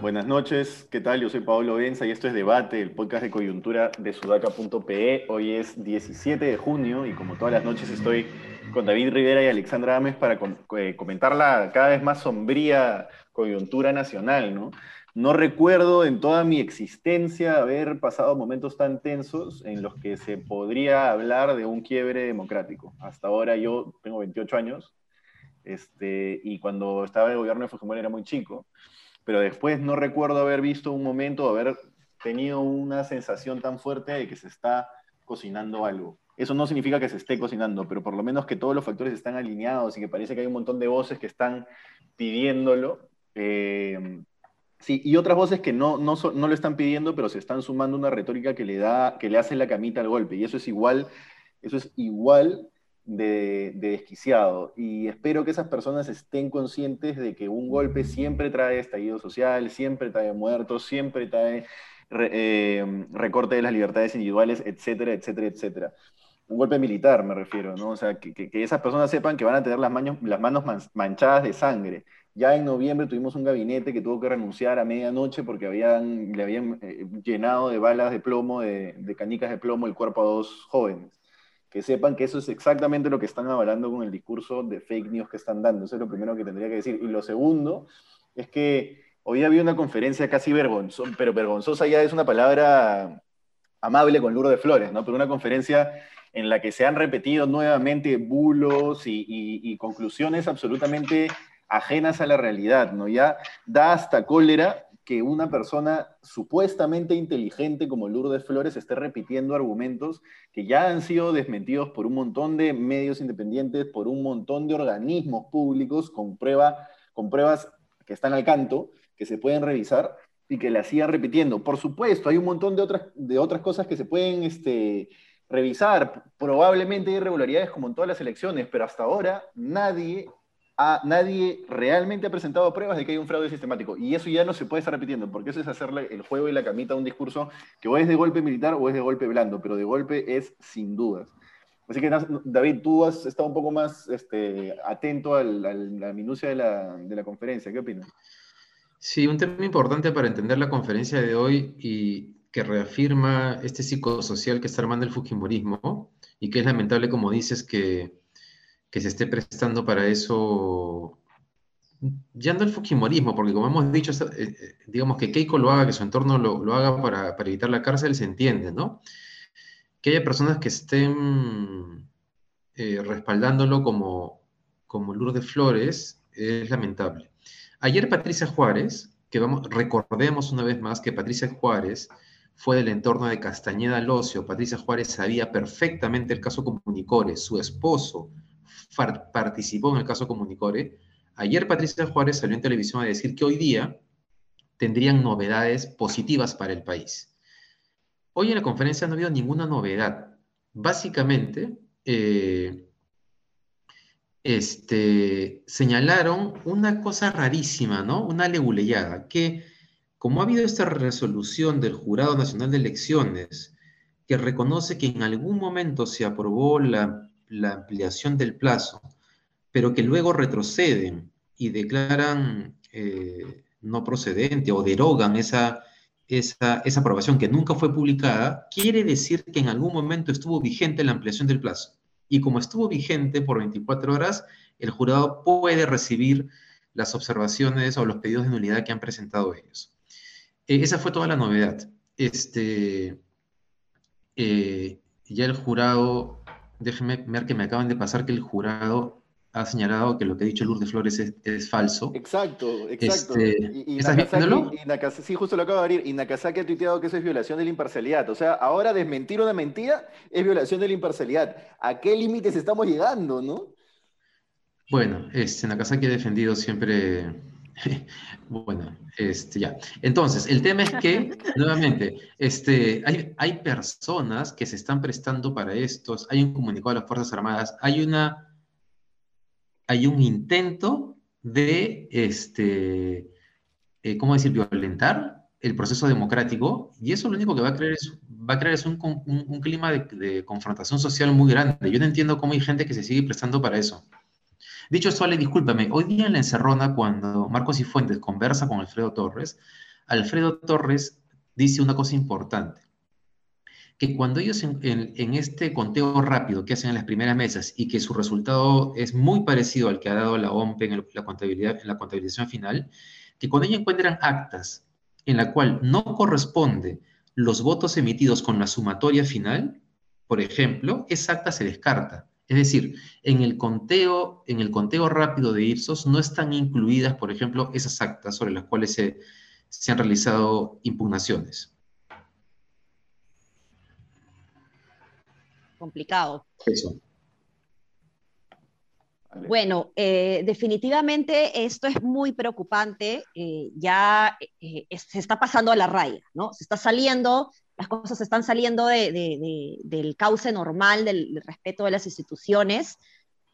Buenas noches, ¿qué tal? Yo soy Pablo Benza y esto es Debate, el podcast de coyuntura de sudaca.pe. Hoy es 17 de junio y como todas las noches estoy con David Rivera y Alexandra Ames para eh, comentar la cada vez más sombría coyuntura nacional, ¿no? No recuerdo en toda mi existencia haber pasado momentos tan tensos en los que se podría hablar de un quiebre democrático. Hasta ahora yo tengo 28 años este, y cuando estaba en el gobierno de Fujimori era muy chico pero después no recuerdo haber visto un momento, haber tenido una sensación tan fuerte de que se está cocinando algo. Eso no significa que se esté cocinando, pero por lo menos que todos los factores están alineados y que parece que hay un montón de voces que están pidiéndolo. Eh, sí, y otras voces que no, no, no, lo están pidiendo, pero se están sumando una retórica que le, da, que le hace la camita al golpe. Y eso es igual, eso es igual de, desquiciado. Y espero que esas personas estén conscientes de que un golpe siempre trae estallido social, siempre trae muertos, siempre trae eh, recorte de las libertades individuales, etcétera, etcétera, etcétera. Un golpe militar, me refiero, ¿no? O sea, que, que, esas personas sepan que van a tener las, manos, las manos manchadas de sangre. Ya en noviembre tuvimos un gabinete que tuvo que renunciar a medianoche porque habían, le habían eh, llenado de balas de plomo, de, de canicas de plomo, el cuerpo a dos jóvenes que sepan que eso es exactamente lo que están avalando con el discurso de fake news que están dando. Eso es lo primero que tendría que decir. Y lo segundo es que hoy había una conferencia casi vergonzosa, pero vergonzosa ya es una palabra amable con Lourdes Flores, ¿no? Pero una conferencia en la que se han repetido nuevamente bulos y, y conclusiones absolutamente ajenas a la realidad, ¿no? Ya da hasta cólera que una persona supuestamente inteligente como Lourdes Flores esté repitiendo argumentos que ya han sido desmentidos por un montón de medios independientes, por un montón de organismos públicos con, prueba, con pruebas que están al canto, que se pueden revisar y que la sigan repitiendo. Por supuesto, hay un montón de otras, de otras cosas que se pueden este, revisar. Probablemente hay irregularidades como en todas las elecciones, pero hasta ahora nadie nadie realmente ha presentado pruebas de que hay un fraude sistemático. Y eso ya no se puede estar repitiendo, porque eso es hacerle el juego y la camita a un discurso que o es de golpe militar o es de golpe blando, pero de golpe es sin dudas. Así que, David, tú has estado un poco más este, atento a la, minucia de la, de la conferencia. ¿Qué opinas? Sí, un tema importante para entender la conferencia de hoy y que reafirma este psicosocial que está armando el Fujimorismo y que es lamentable, como dices, que que se esté prestando para eso, ya no el Fujimorismo, porque como hemos dicho, eh, eh, digamos que Keiko lo haga, que su entorno lo, haga para, evitar la cárcel, se entiende, ¿no? Que haya personas que estén eh, respaldándolo como, como Lourdes Flores es lamentable. Ayer Patricia Juárez, que vamos, recordemos una vez más que Patricia Juárez fue del entorno de Castañeda Locio. Patricia Juárez sabía perfectamente el caso Comunicore, su esposo participó en el caso Comunicore. Ayer Patricia Juárez salió en televisión a decir que hoy día tendrían novedades positivas para el país. Hoy en la conferencia no ha habido ninguna novedad. Básicamente, eh, este, señalaron una cosa rarísima, ¿no? Una leguleyada, que como ha habido esta resolución del Jurado Nacional de Elecciones que reconoce que en algún momento se aprobó la la ampliación del plazo, pero que luego retroceden y declaran eh, no procedente o derogan esa, esa, esa aprobación que nunca fue publicada, quiere decir que en algún momento estuvo vigente la ampliación del plazo. Y como estuvo vigente por 24 horas, el jurado puede recibir las observaciones o los pedidos de nulidad que han presentado ellos. Eh, esa fue toda la novedad. Este, eh, ya el jurado déjenme ver que me acaban de pasar que el jurado ha señalado que lo que ha dicho Lourdes Flores es, falso. Exacto, exacto. Este, y, Nakazaki, sí, justo lo acabo de abrir. Y Nakazaki ha tuiteado que eso es violación de la imparcialidad. O sea, ahora desmentir una mentira es violación de la imparcialidad. ¿A qué límites estamos llegando, no? Bueno, este, Nakazaki ha defendido siempre Bueno, este, ya. Entonces, el tema es que, nuevamente, este, hay, hay personas que se están prestando para estos, hay un comunicado de las Fuerzas Armadas, hay una, hay un intento de, este, eh, ¿cómo decir?, violentar el proceso democrático y eso lo único que va a crear es, va a crear es un, un, clima de, de, confrontación social muy grande. Yo no entiendo cómo hay gente que se sigue prestando para eso. Dicho esto, Ale, discúlpame, hoy día en la encerrona, cuando Marcos y Fuentes conversa con Alfredo Torres, Alfredo Torres dice una cosa importante, que cuando ellos en, en, este conteo rápido que hacen en las primeras mesas y que su resultado es muy parecido al que ha dado la OMP en, la, contabilidad, en la contabilización final, que cuando ellos encuentran actas en la cual no corresponde los votos emitidos con la sumatoria final, por ejemplo, esa acta se descarta. Es decir, en el conteo, en el conteo rápido de Ipsos no están incluidas, por ejemplo, esas actas sobre las cuales se, han realizado impugnaciones. Complicado. Eso. Bueno, eh, definitivamente esto es muy preocupante. Eh, ya eh, se está pasando a la raya, ¿no? Se está saliendo las cosas están saliendo del cauce normal del, respeto de las instituciones,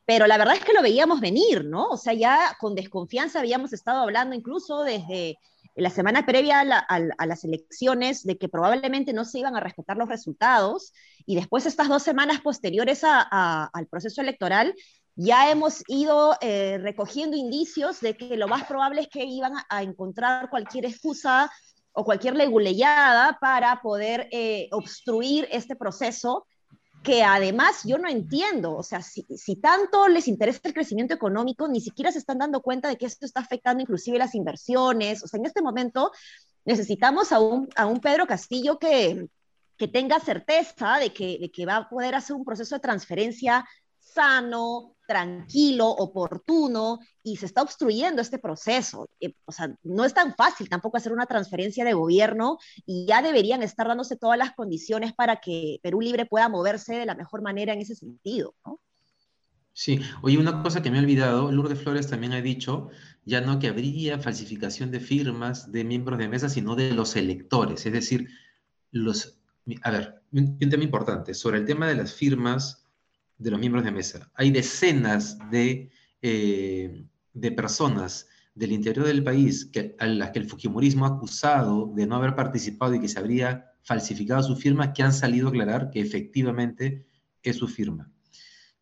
pero la verdad es que lo veíamos venir, ¿no? O sea, ya con desconfianza habíamos estado hablando incluso desde la semana previa a, las elecciones de que probablemente no se iban a respetar los resultados y después estas dos semanas posteriores al proceso electoral ya hemos ido eh, recogiendo indicios de que lo más probable es que iban a encontrar cualquier excusa o cualquier leguleyada para poder eh, obstruir este proceso que además yo no entiendo, o sea, si, tanto les interesa el crecimiento económico, ni siquiera se están dando cuenta de que esto está afectando inclusive las inversiones, o sea, en este momento necesitamos a un, a un Pedro Castillo que, que tenga certeza de que, de que va a poder hacer un proceso de transferencia sano, tranquilo, oportuno, y se está obstruyendo este proceso. Eh, o sea, no es tan fácil tampoco hacer una transferencia de gobierno y ya deberían estar dándose todas las condiciones para que Perú Libre pueda moverse de la mejor manera en ese sentido. Sí, oye, una cosa que me he olvidado, Lourdes Flores también ha dicho, ya no que habría falsificación de firmas de miembros de mesa, sino de los electores, es decir, los, a ver, un tema importante, sobre el tema de las firmas de los miembros de mesa. Hay decenas de, eh, de personas del interior del país que, a las que el Fujimorismo ha acusado de no haber participado y que se habría falsificado su firma, que han salido a aclarar que efectivamente es su firma.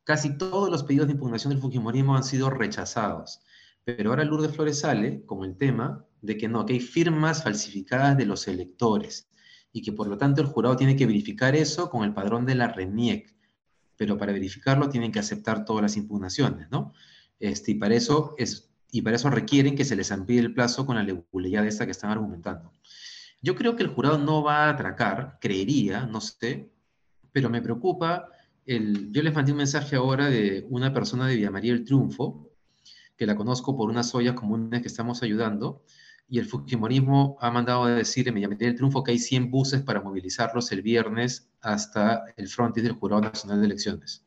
Casi todos los pedidos de impugnación del Fujimorismo han sido rechazados, pero ahora Lourdes Flores sale con el tema de que no, que hay firmas falsificadas de los electores y que por lo tanto el jurado tiene que verificar eso con el padrón de la RENIEC pero para verificarlo tienen que aceptar todas las impugnaciones, ¿no? Este, y, para eso es, y para eso requieren que se les amplíe el plazo con la legalidad esta que están argumentando. Yo creo que el jurado no va a atracar, creería, no sé, pero me preocupa, el, yo les mandé un mensaje ahora de una persona de Villa María del Triunfo, que la conozco por unas ollas comunes que estamos ayudando, y el Fujimorismo ha mandado a decir en Mediamérica del Triunfo que hay 100 buses para movilizarlos el viernes hasta el frontis del Jurado Nacional de Elecciones.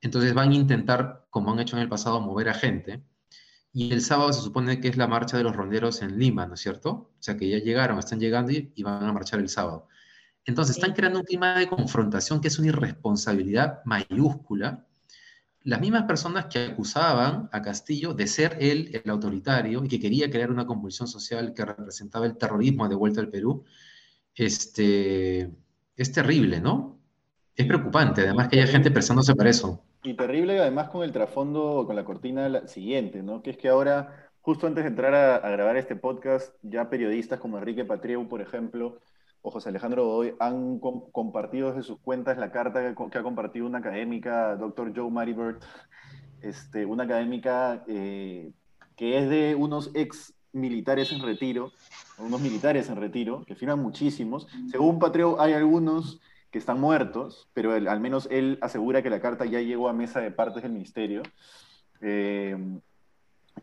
Entonces van a intentar, como han hecho en el pasado, mover a gente. Y el sábado se supone que es la marcha de los ronderos en Lima, ¿no es cierto? O sea que ya llegaron, están llegando y, van a marchar el sábado. Entonces están creando un clima de confrontación que es una irresponsabilidad mayúscula las mismas personas que acusaban a Castillo de ser él el autoritario y que quería crear una convulsión social que representaba el terrorismo de vuelta al Perú, este, es terrible, ¿no? Es preocupante, además que haya gente pensándose para eso. Y terrible además con el trasfondo, con la cortina siguiente, ¿no? Que es que ahora, justo antes de entrar a, a grabar este podcast, ya periodistas como Enrique Patrieu, por ejemplo, o José Alejandro Godoy han compartido desde sus cuentas la carta que, ha compartido una académica, doctor Joe Maribert, este, una académica eh, que es de unos ex militares en retiro, unos militares en retiro, que firman muchísimos. Según Patreo, hay algunos que están muertos, pero al menos él asegura que la carta ya llegó a mesa de partes del ministerio. Eh,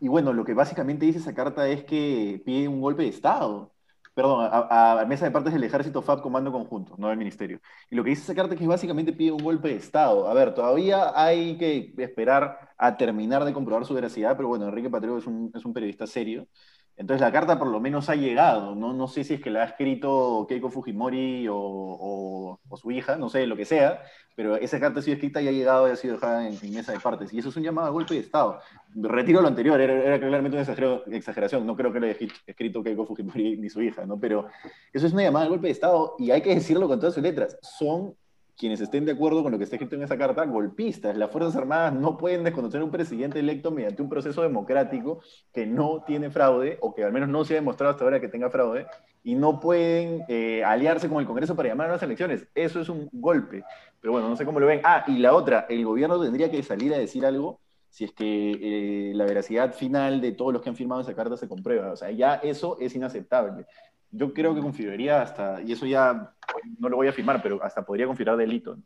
y bueno, lo que básicamente dice esa carta es que pide un golpe de Estado perdón, a, mesa de partes del ejército FAB Comando Conjunto, no del ministerio. Y lo que dice esa carta es que básicamente pide un golpe de Estado. A ver, todavía hay que esperar a terminar de comprobar su veracidad, pero bueno, Enrique Patricio es un, es un periodista serio Entonces la carta por lo menos ha llegado, no, no sé si es que la ha escrito Keiko Fujimori o, su hija, no sé, lo que sea, pero esa carta ha sido escrita y ha llegado y ha sido dejada en, mesa de partes. Y eso es un llamado a golpe de Estado. Retiro lo anterior, era, claramente una exageración, no creo que lo haya escrito Keiko Fujimori ni su hija, ¿no? pero eso es una llamada a golpe de Estado y hay que decirlo con todas sus letras. Son quienes estén de acuerdo con lo que está escrito en esa carta, golpistas. Las Fuerzas Armadas no pueden desconocer a un presidente electo mediante un proceso democrático que no tiene fraude, o que al menos no se ha demostrado hasta ahora que tenga fraude, y no pueden eh, aliarse con el Congreso para llamar a las elecciones. Eso es un golpe. Pero bueno, no sé cómo lo ven. Ah, y la otra, el gobierno tendría que salir a decir algo si es que eh, la veracidad final de todos los que han firmado esa carta se comprueba. O sea, ya eso es inaceptable yo creo que configuraría hasta, y eso ya no lo voy a firmar, pero hasta podría configurar delito.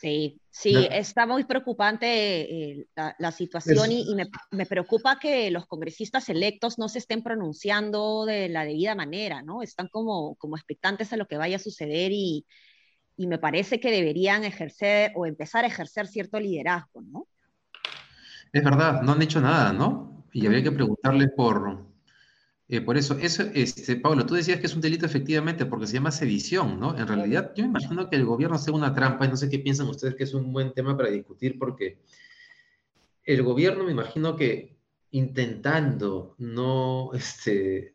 Sí, sí, está muy preocupante eh, la, situación y, me, preocupa que los congresistas electos no se estén pronunciando de la debida manera, ¿no? Están como, como expectantes a lo que vaya a suceder y, y me parece que deberían ejercer o empezar a ejercer cierto liderazgo, ¿no? Es verdad, no han hecho nada, ¿no? Y habría que preguntarle por, eh, por eso, eso este, Pablo, tú decías que es un delito efectivamente porque se llama sedición, ¿no? En realidad, yo me imagino que el gobierno hace una trampa y no sé qué piensan ustedes que es un buen tema para discutir porque el gobierno me imagino que intentando no este,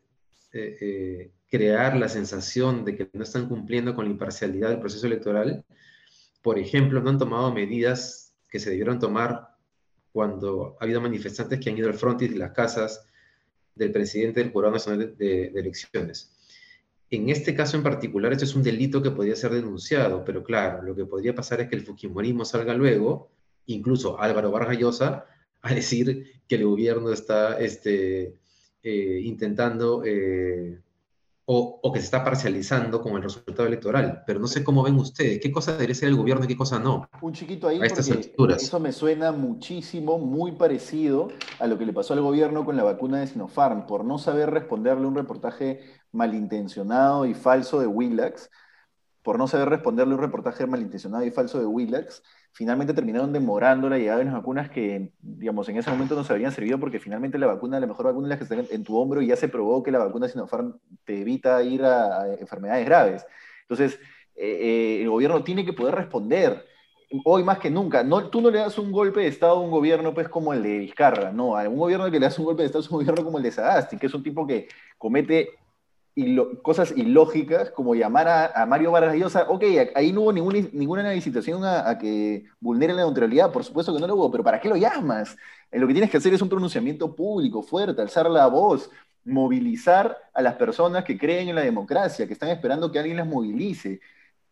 eh, eh, crear la sensación de que no están cumpliendo con la imparcialidad del proceso electoral, por ejemplo, no han tomado medidas que se debieron tomar cuando ha habido manifestantes que han ido al frontis de las casas del presidente del Jurado Nacional de, Elecciones. En este caso en particular, esto es un delito que podría ser denunciado, pero claro, lo que podría pasar es que el Fujimorismo salga luego, incluso Álvaro Vargas a decir que el gobierno está este, eh, intentando eh, o, que se está parcializando con el resultado electoral. Pero no sé cómo ven ustedes, qué cosa debería ser el gobierno y qué cosa no. Un chiquito ahí, porque eso me suena muchísimo, muy parecido a lo que le pasó al gobierno con la vacuna de Sinopharm, por no saber responderle un reportaje malintencionado y falso de Willax, por no saber responderle un reportaje malintencionado y falso de Willax, finalmente terminaron demorando la llegada de unas vacunas que, digamos, en ese momento no se habrían servido porque finalmente la vacuna, la mejor vacuna es la que está en tu hombro y ya se probó que la vacuna Sinopharm te evita ir a, enfermedades graves. Entonces, eh, eh, el gobierno tiene que poder responder. Hoy más que nunca, no, tú no le das un golpe de Estado a un gobierno pues como el de Vizcarra, no, a un gobierno que le das un golpe de Estado es un gobierno como el de Sagasti, que es un tipo que comete cosas ilógicas como llamar a, Mario Vargas Llosa, ok, ahí no hubo ninguna, ninguna a, que vulnere la neutralidad, por supuesto que no lo hubo, pero ¿para qué lo llamas? Lo que tienes que hacer es un pronunciamiento público, fuerte, alzar la voz, movilizar a las personas que creen en la democracia, que están esperando que alguien las movilice.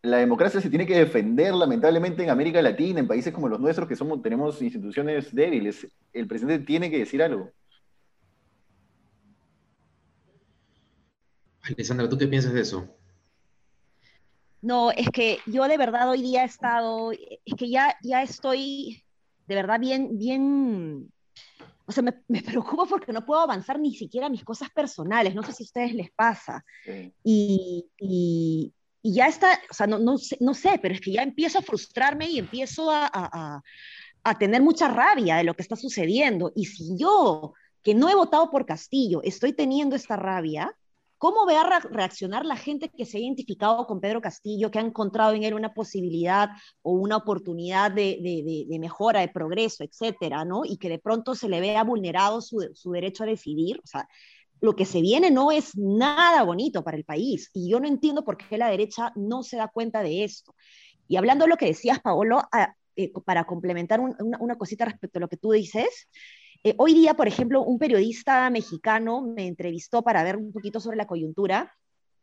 La democracia se tiene que defender, lamentablemente, en América Latina, en países como los nuestros, que somos, tenemos instituciones débiles. El presidente tiene que decir algo. Alessandra, ¿tú qué piensas de eso? No, es que yo de verdad hoy día he estado, es que ya, ya estoy de verdad bien, bien, o sea, me, me preocupo porque no puedo avanzar ni siquiera mis cosas personales, no sé si a ustedes les pasa. Y, y, ya está, o sea, no, no, sé, no, sé, pero es que ya empiezo a frustrarme y empiezo a, a, a tener mucha rabia de lo que está sucediendo. Y si yo, que no he votado por Castillo, estoy teniendo esta rabia, ¿Cómo va a reaccionar la gente que se ha identificado con Pedro Castillo, que ha encontrado en él una posibilidad o una oportunidad de, mejora, de progreso, etcétera, ¿no? Y que de pronto se le vea vulnerado su, derecho a decidir. O sea, lo que se viene no es nada bonito para el país. Y yo no entiendo por qué la derecha no se da cuenta de esto. Y hablando de lo que decías, Paolo, ah, eh, para complementar una cosita respecto a lo que tú dices, eh, hoy día, por ejemplo, un periodista mexicano me entrevistó para ver un poquito sobre la coyuntura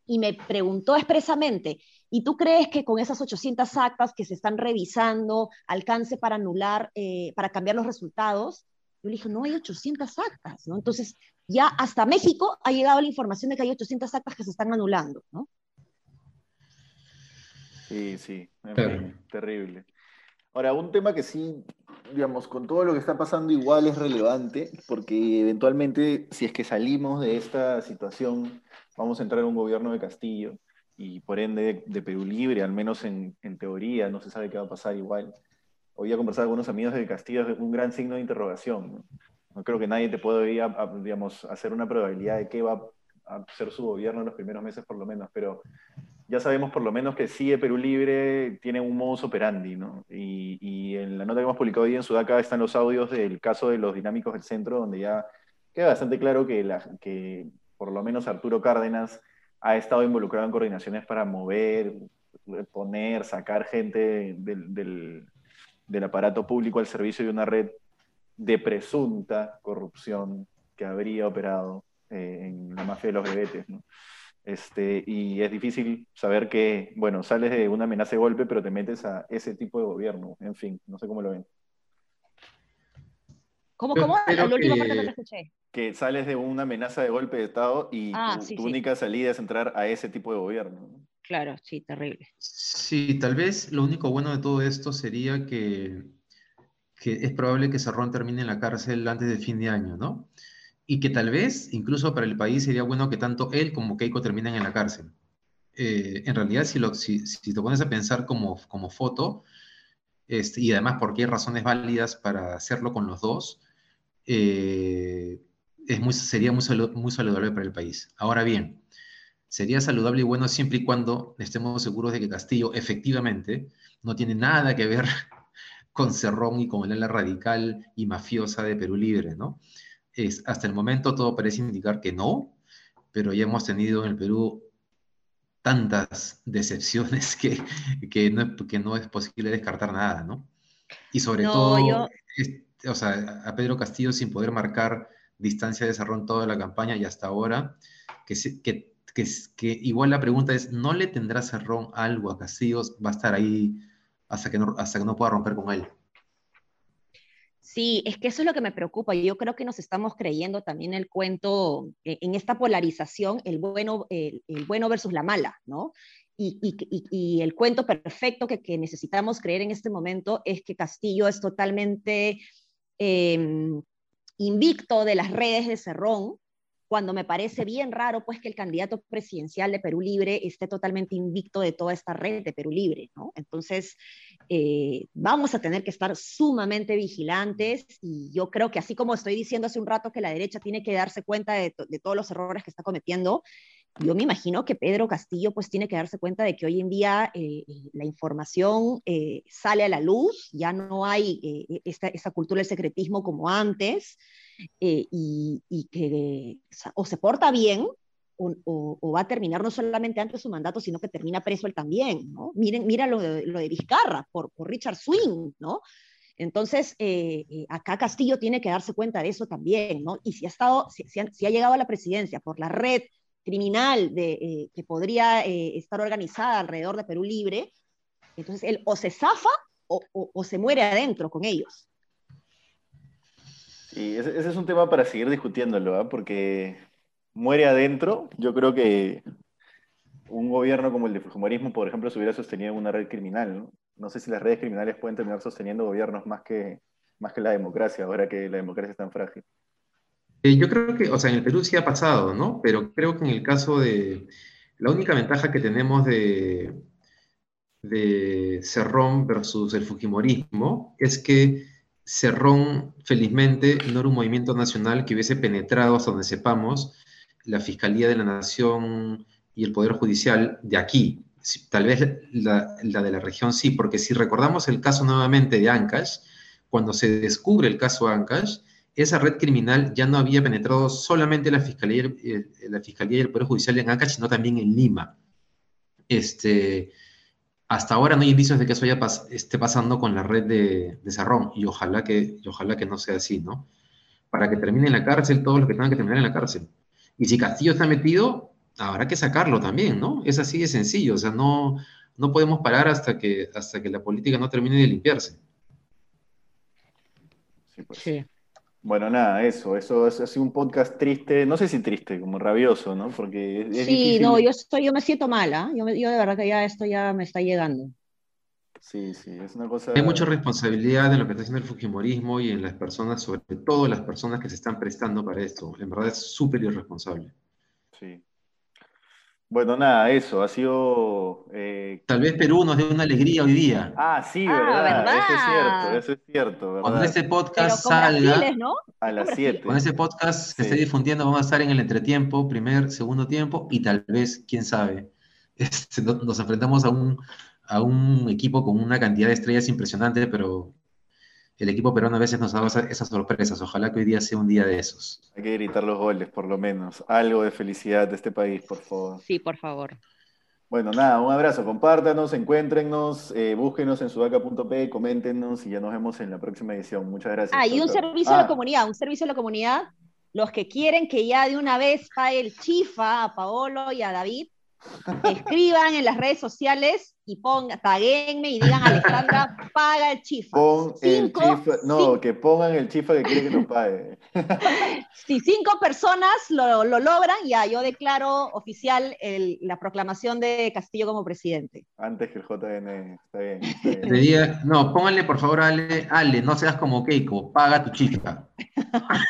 y me preguntó expresamente, ¿y tú crees que con esas 800 actas que se están revisando alcance para anular, eh, para cambiar los resultados? Yo le dije, no hay 800 actas, ¿no? Entonces, ya hasta México ha llegado la información de que hay 800 actas que se están anulando, ¿no? Sí, sí, terrible. Ahora, un tema que sí, digamos, con todo lo que está pasando igual es relevante, porque eventualmente, si es que salimos de esta situación, vamos a entrar en un gobierno de Castillo y por ende de, Perú Libre, al menos en, teoría, no se sabe qué va a pasar igual. Hoy a conversar con algunos amigos de Castillo es un gran signo de interrogación. No creo que nadie te pueda digamos, hacer una probabilidad de qué va a ser su gobierno en los primeros meses por lo menos, pero ya sabemos por lo menos que sigue Perú Libre tiene un modus operandi, ¿no? Y, en la nota que hemos publicado hoy en Sudaca están los audios del caso de los dinámicos del centro, donde ya queda bastante claro que, por lo menos Arturo Cárdenas ha estado involucrado en coordinaciones para mover, poner, sacar gente del, aparato público al servicio de una red de presunta corrupción que habría operado eh, en la mafia de los brevetes, ¿no? Este, y es difícil saber que, bueno, sales de una amenaza de golpe, pero te metes a ese tipo de gobierno. En fin, no sé cómo lo ven. ¿Cómo, cómo? La última parte no te escuché. Que sales de una amenaza de golpe de Estado y ah, tu, única salida es entrar a ese tipo de gobierno. Claro, sí, terrible. Sí, tal vez lo único bueno de todo esto sería que, que es probable que Cerrón termine en la cárcel antes de fin de año, ¿no? Y que tal vez incluso para el país sería bueno que tanto él como Keiko terminen en la cárcel. Eh, en realidad, si, lo, si, si, te pones a pensar como, como foto, este, y además porque hay razones válidas para hacerlo con los dos, eh, es muy, sería muy, muy saludable para el país. Ahora bien, sería saludable y bueno siempre y cuando estemos seguros de que Castillo efectivamente no tiene nada que ver con Cerrón y con el ala radical y mafiosa de Perú Libre, ¿no? Es, hasta el momento todo parece indicar que no, pero ya hemos tenido en el Perú tantas decepciones que, que, no, que no es posible descartar nada, ¿no? Y sobre todo, o sea, a Pedro Castillo sin poder marcar distancia de Cerrón toda la campaña y hasta ahora, que, que, que, que, igual la pregunta es, ¿no le tendrá Cerrón algo a Castillo? Va a estar ahí hasta que no, hasta que no pueda romper con él. Sí, es que eso es lo que me preocupa. Yo creo que nos estamos creyendo también el cuento, eh, en esta polarización, el bueno, el, bueno versus la mala, ¿no? Y, y, el cuento perfecto que, que, necesitamos creer en este momento es que Castillo es totalmente em, invicto de las redes de Cerrón, cuando me parece bien raro pues que el candidato presidencial de Perú Libre esté totalmente invicto de toda esta red de Perú Libre, ¿no? Entonces, eh, vamos a tener que estar sumamente vigilantes y yo creo que así como estoy diciendo hace un rato que la derecha tiene que darse cuenta de, de todos los errores que está cometiendo, yo me imagino que Pedro Castillo pues tiene que darse cuenta de que hoy en día eh, eh, la información sale a la luz, ya no hay esta, esta, cultura del secretismo como antes, y, y, que o se porta bien o, va a terminar no solamente antes de su mandato, sino que termina preso él también, ¿no? Miren, mira lo de, lo de Vizcarra, por, por Richard Swing, ¿no? Entonces, eh, eh, acá Castillo tiene que darse cuenta de eso también, ¿no? Y si ha, estado, si, ha, llegado a la presidencia por la red criminal de, eh, que podría estar organizada alrededor de Perú Libre, entonces él o se zafa o, o, se muere adentro con ellos. Y ese, ese, es un tema para seguir discutiéndolo, ¿eh? porque muere adentro, yo creo que un gobierno como el de Fujimorismo, por ejemplo, se hubiera sostenido una red criminal. ¿no? no sé si las redes criminales pueden terminar sosteniendo gobiernos más que, más que la democracia, ahora que la democracia es tan frágil. Eh, yo creo que, o sea, en el Perú sí ha pasado, ¿no? Pero creo que en el caso de... La única ventaja que tenemos de, de Cerrón versus el Fujimorismo es que Cerrón, felizmente, no era un movimiento nacional que hubiese penetrado hasta donde sepamos la Fiscalía de la Nación y el Poder Judicial de aquí. Tal vez la, de la región sí, porque si recordamos el caso nuevamente de Ancash, cuando se descubre el caso Ancash, esa red criminal ya no había penetrado solamente la Fiscalía, eh, la Fiscalía y el Poder Judicial en Ancash, sino también en Lima. Este, hasta ahora no hay indicios de que eso ya esté pasando con la red de, de Sarrón, y ojalá, que, y ojalá que no sea así, ¿no? Para que termine en la cárcel todos los que tengan que terminar en la cárcel. Y si Castillo está metido, habrá que sacarlo también, ¿no? Es así de sencillo, o sea, no, no podemos parar hasta que, hasta que la política no termine de limpiarse. Sí, pues. sí. Bueno, nada, eso, eso ha sido un podcast triste, no sé si triste, como rabioso, ¿no? Porque Sí, no, yo, estoy, yo me siento mala, yo, yo de verdad que ya esto ya me está llegando. Sí, sí, es una cosa... Hay mucha responsabilidad en lo que está haciendo el Fujimorismo y en las personas, sobre todo las personas que se están prestando para esto. En verdad es súper irresponsable. Sí. Bueno, nada, eso, ha sido... eh, Tal vez Perú nos dé una alegría hoy día. Ah, sí, Ah, verdad, eso es cierto, eso es cierto, Cuando ¿verdad? este Pero podcast salga, ¿no? A las Brasil. 7. cuando este podcast se esté Sí. difundiendo, vamos a estar en el entretiempo, primer, segundo tiempo, y tal vez, quién sabe, este, no- nos enfrentamos a un, a un equipo con una cantidad de estrellas impresionante, pero el equipo peruano a veces nos da esa- esas sorpresas. Ojalá que hoy día sea un día de esos. Hay que gritar los goles, por lo menos. Algo de felicidad de este país, por favor. Sí, por favor. Bueno, nada, un abrazo. Compártanos, encuéntrenos, eh, búsquenos en sudaca.p, coméntenos y ya nos vemos en la próxima edición. Muchas gracias. Ah, y un servicio a Ah, la comunidad, un servicio a la comunidad. Los que quieren que ya de una vez pague el chifa a Paolo y a David, escriban en las redes sociales y pongan, taguenme y digan Alejandra, paga el chifa. Pon el Cinco- chifa, no, cinco- que pongan el chifa que quiere que nos pague. si cinco personas lo, lo logran, ya yo declaro oficial el- la proclamación de Castillo como presidente. Antes que el JN, está bien. está bien. Te diga- no, pónganle por favor a Ale, Ale, no seas como Keiko, paga tu chica.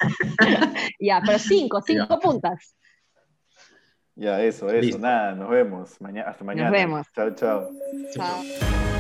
Ya, pero cinco, cinco puntas. Ya, eso, eso, Listo. nada, nos vemos. Mañana, hasta mañana. vemos. Chao, chao. Chao.